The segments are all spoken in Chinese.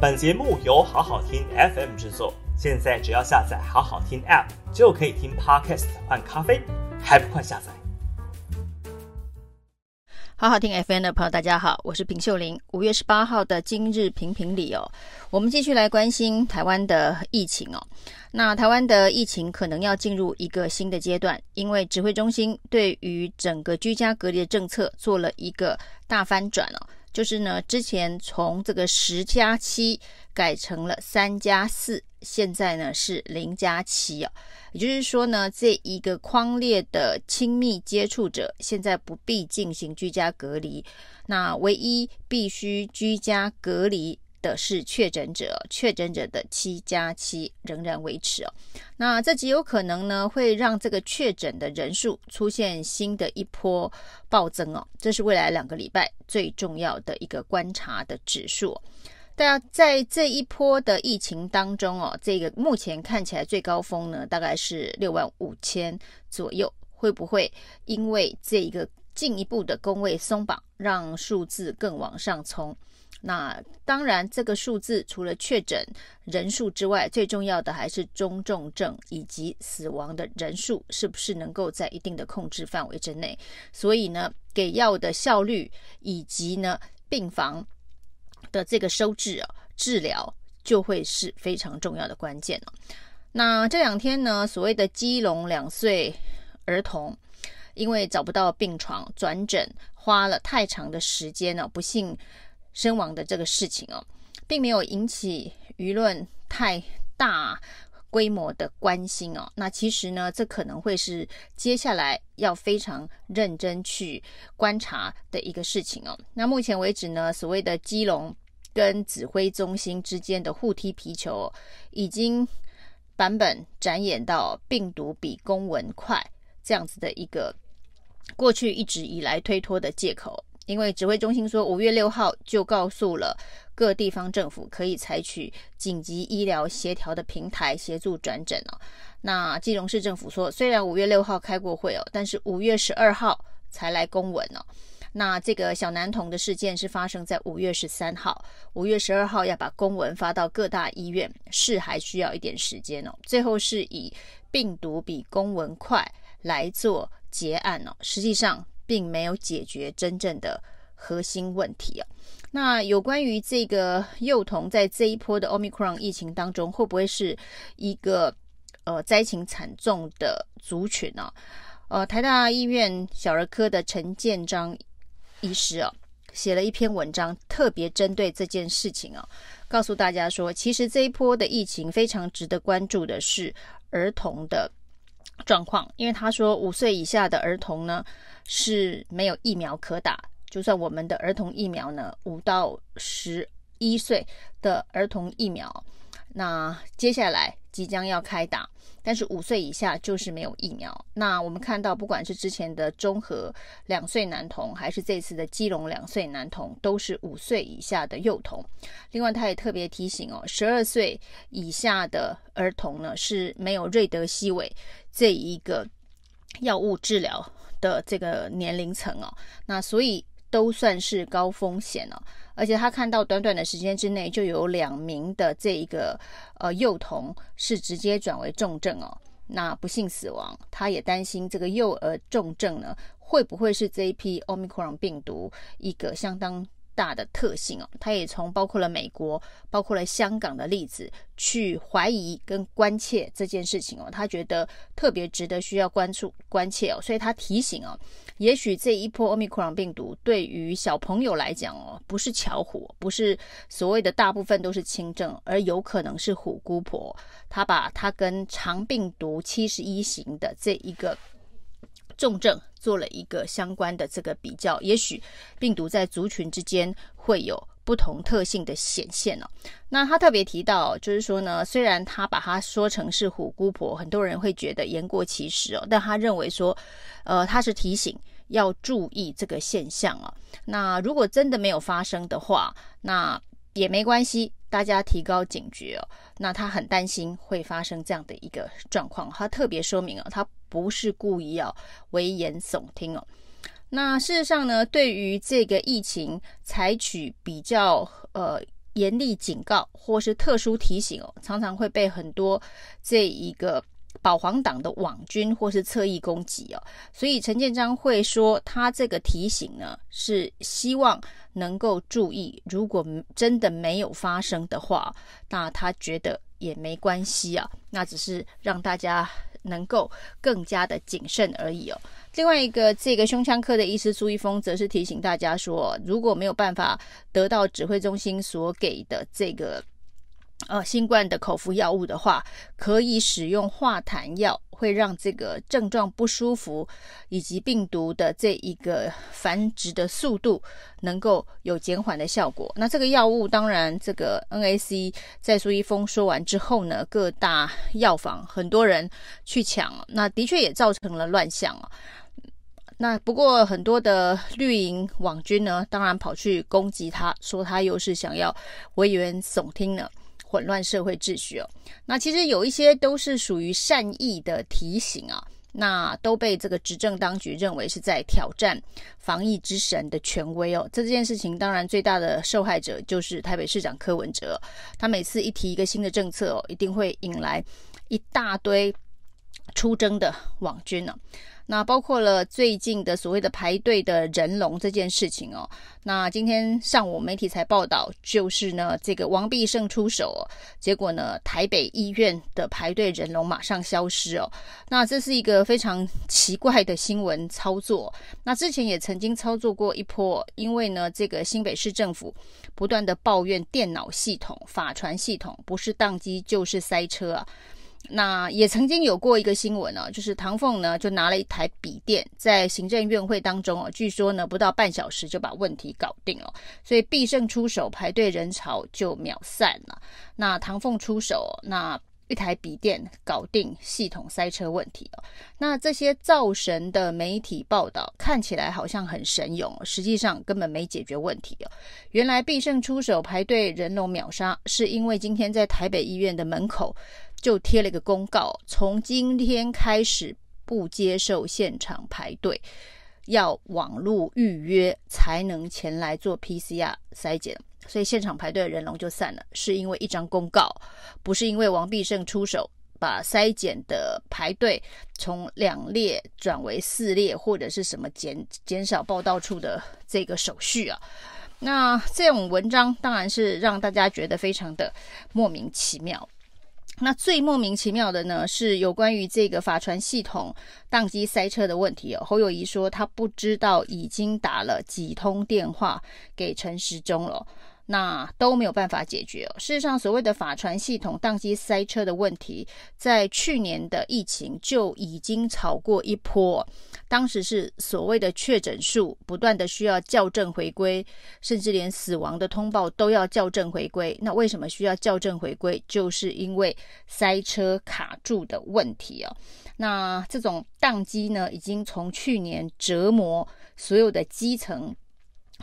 本节目由好好听 FM 制作，现在只要下载好好听 App 就可以听 Podcast 换咖啡，还不快下载？好好听 FM 的朋友，大家好，我是平秀玲。五月十八号的今日评评理哦，我们继续来关心台湾的疫情哦。那台湾的疫情可能要进入一个新的阶段，因为指挥中心对于整个居家隔离的政策做了一个大翻转哦。就是呢，之前从这个十加七改成了三加四，现在呢是零加七啊。也就是说呢，这一个框列的亲密接触者现在不必进行居家隔离，那唯一必须居家隔离。的是确诊者，确诊者的七加七仍然维持哦。那这极有可能呢，会让这个确诊的人数出现新的一波暴增哦。这是未来两个礼拜最重要的一个观察的指数。大家在这一波的疫情当中哦，这个目前看起来最高峰呢，大概是六万五千左右。会不会因为这一个进一步的工位松绑，让数字更往上冲？那当然，这个数字除了确诊人数之外，最重要的还是中重症以及死亡的人数是不是能够在一定的控制范围之内。所以呢，给药的效率以及呢病房的这个收治啊治疗，就会是非常重要的关键了。那这两天呢，所谓的基隆两岁儿童因为找不到病床转诊，花了太长的时间呢，不幸。身亡的这个事情哦，并没有引起舆论太大规模的关心哦。那其实呢，这可能会是接下来要非常认真去观察的一个事情哦。那目前为止呢，所谓的基隆跟指挥中心之间的互踢皮球，已经版本展演到病毒比公文快这样子的一个过去一直以来推脱的借口。因为指挥中心说，五月六号就告诉了各地方政府，可以采取紧急医疗协调的平台协助转诊哦。那基隆市政府说，虽然五月六号开过会哦，但是五月十二号才来公文哦。那这个小男童的事件是发生在五月十三号，五月十二号要把公文发到各大医院，是还需要一点时间哦。最后是以病毒比公文快来做结案哦，实际上。并没有解决真正的核心问题啊。那有关于这个幼童在这一波的 Omicron 疫情当中，会不会是一个呃灾情惨重的族群呢？呃，台大医院小儿科的陈建章医师啊，写了一篇文章，特别针对这件事情啊，告诉大家说，其实这一波的疫情非常值得关注的是儿童的状况，因为他说五岁以下的儿童呢。是没有疫苗可打，就算我们的儿童疫苗呢，五到十一岁的儿童疫苗，那接下来即将要开打，但是五岁以下就是没有疫苗。那我们看到，不管是之前的中和两岁男童，还是这次的基隆两岁男童，都是五岁以下的幼童。另外，他也特别提醒哦，十二岁以下的儿童呢，是没有瑞德西韦这一个药物治疗的这个年龄层哦，那所以都算是高风险哦，而且他看到短短的时间之内就有两名的这一个呃幼童是直接转为重症哦，那不幸死亡，他也担心这个幼儿重症呢会不会是这一批 Omicron 病毒一个相当大的特性哦，他也从包括了美国、包括了香港的例子去怀疑跟关切这件事情哦，他觉得特别值得需要关注关切哦，所以他提醒哦，也许这一波奥密克戎病毒对于小朋友来讲哦，不是巧虎，不是所谓的大部分都是轻症，而有可能是虎姑婆，他把他跟肠病毒七十一型的这一个。重症做了一个相关的这个比较，也许病毒在族群之间会有不同特性的显现哦。那他特别提到，就是说呢，虽然他把它说成是虎姑婆，很多人会觉得言过其实哦，但他认为说，呃，他是提醒要注意这个现象哦。那如果真的没有发生的话，那也没关系，大家提高警觉哦。那他很担心会发生这样的一个状况，他特别说明哦，他。不是故意要危言耸听哦。那事实上呢，对于这个疫情采取比较呃严厉警告或是特殊提醒哦，常常会被很多这一个保皇党的网军或是侧翼攻击哦。所以陈建章会说，他这个提醒呢，是希望能够注意，如果真的没有发生的话，那他觉得也没关系啊，那只是让大家能够更加的谨慎而已哦。另外一个，这个胸腔科的医师苏一峰则是提醒大家说，如果没有办法得到指挥中心所给的这个呃新冠的口服药物的话，可以使用化痰药，会让这个症状不舒服以及病毒的这一个繁殖的速度能够有减缓的效果。那这个药物，当然这个 NAC 在苏一峰说完之后呢，各大药房很多人去抢，那的确也造成了乱象啊。那不过很多的绿营网军呢，当然跑去攻击他，说他又是想要危言耸听呢，混乱社会秩序哦。那其实有一些都是属于善意的提醒啊，那都被这个执政当局认为是在挑战防疫之神的权威哦。这件事情当然最大的受害者就是台北市长柯文哲，他每次一提一个新的政策哦，一定会引来一大堆出征的网军呢。那包括了最近的所谓的排队的人龙这件事情哦。那今天上午媒体才报道，就是呢这个王必胜出手，结果呢台北医院的排队人龙马上消失哦。那这是一个非常奇怪的新闻操作。那之前也曾经操作过一波，因为呢这个新北市政府不断的抱怨电脑系统、法传系统不是宕机就是塞车。那也曾经有过一个新闻啊，就是唐凤呢就拿了一台笔电在行政院会当中啊，据说呢不到半小时就把问题搞定了，所以必胜出手，排队人潮就秒散了。那唐凤出手，那一台笔电搞定系统塞车问题哦。那这些造神的媒体报道看起来好像很神勇，实际上根本没解决问题哦。原来必胜出手，排队人龙秒杀，是因为今天在台北医院的门口。就贴了一个公告，从今天开始不接受现场排队，要网络预约才能前来做 PCR 筛检，所以现场排队的人龙就散了，是因为一张公告，不是因为王必胜出手把筛检的排队从两列转为四列，或者是什么减减少报到处的这个手续啊。那这种文章当然是让大家觉得非常的莫名其妙。那最莫名其妙的呢，是有关于这个法传系统宕机塞车的问题哦。侯友谊说他不知道已经打了几通电话给陈时中了。那都没有办法解决哦。事实上，所谓的法传系统宕机塞车的问题，在去年的疫情就已经炒过一波。当时是所谓的确诊数不断的需要校正回归，甚至连死亡的通报都要校正回归。那为什么需要校正回归？就是因为塞车卡住的问题哦。那这种宕机呢，已经从去年折磨所有的基层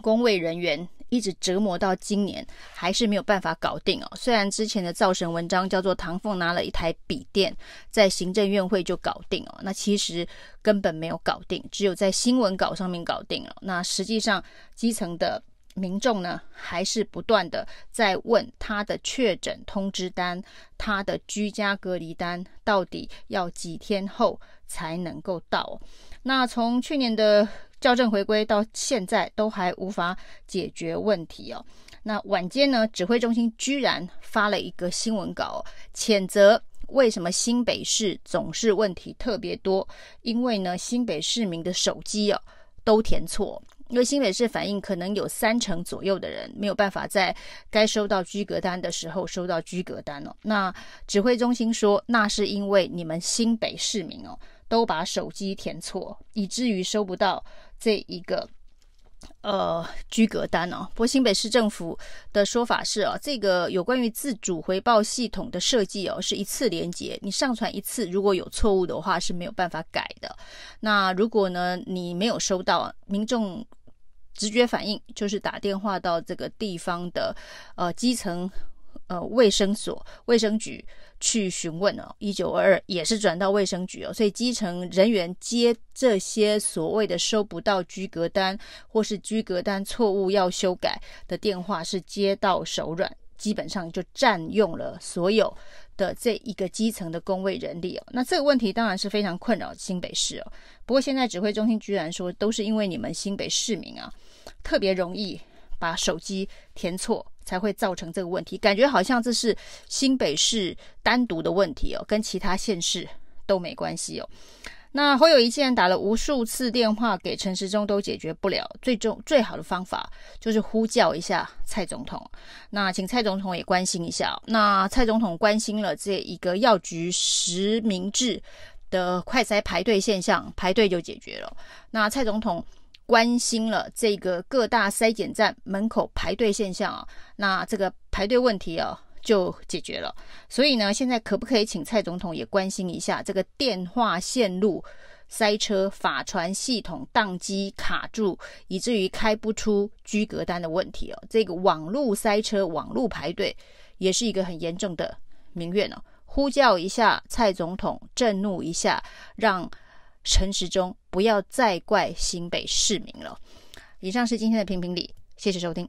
工卫人员。一直折磨到今年，还是没有办法搞定哦。虽然之前的造神文章叫做唐凤拿了一台笔电在行政院会就搞定哦，那其实根本没有搞定，只有在新闻稿上面搞定了。那实际上基层的民众呢，还是不断的在问他的确诊通知单、他的居家隔离单到底要几天后才能够到。那从去年的校正回归到现在都还无法解决问题哦。那晚间呢，指挥中心居然发了一个新闻稿，谴责为什么新北市总是问题特别多？因为呢，新北市民的手机哦都填错，因为新北市反映可能有三成左右的人没有办法在该收到居隔单的时候收到居隔单哦。那指挥中心说，那是因为你们新北市民哦。都把手机填错，以至于收不到这一个呃居格单哦。不过新北市政府的说法是哦，这个有关于自主回报系统的设计哦，是一次连接，你上传一次，如果有错误的话是没有办法改的。那如果呢你没有收到，民众直觉反应就是打电话到这个地方的呃基层呃卫生所、卫生局。去询问哦，一九二二也是转到卫生局哦，所以基层人员接这些所谓的收不到居格单或是居格单错误要修改的电话是接到手软，基本上就占用了所有的这一个基层的工位人力哦。那这个问题当然是非常困扰新北市哦。不过现在指挥中心居然说，都是因为你们新北市民啊，特别容易把手机填错，才会造成这个问题。感觉好像这是新北市单独的问题哦，跟其他县市都没关系哦。那侯友宜既然打了无数次电话给陈时中都解决不了，最终最好的方法就是呼叫一下蔡总统。那请蔡总统也关心一下。那蔡总统关心了这一个药局实名制的快筛排队现象，排队就解决了。那蔡总统关心了这个各大筛检站门口排队现象啊，那这个排队问题啊。就解决了，所以呢，现在可不可以请蔡总统也关心一下这个电话线路塞车、法传系统宕机卡住，以至于开不出居格单的问题哦？这个网路塞车、网路排队也是一个很严重的民怨哦。呼叫一下蔡总统，震怒一下，让陈时中不要再怪新北市民了。以上是今天的评评理，谢谢收听。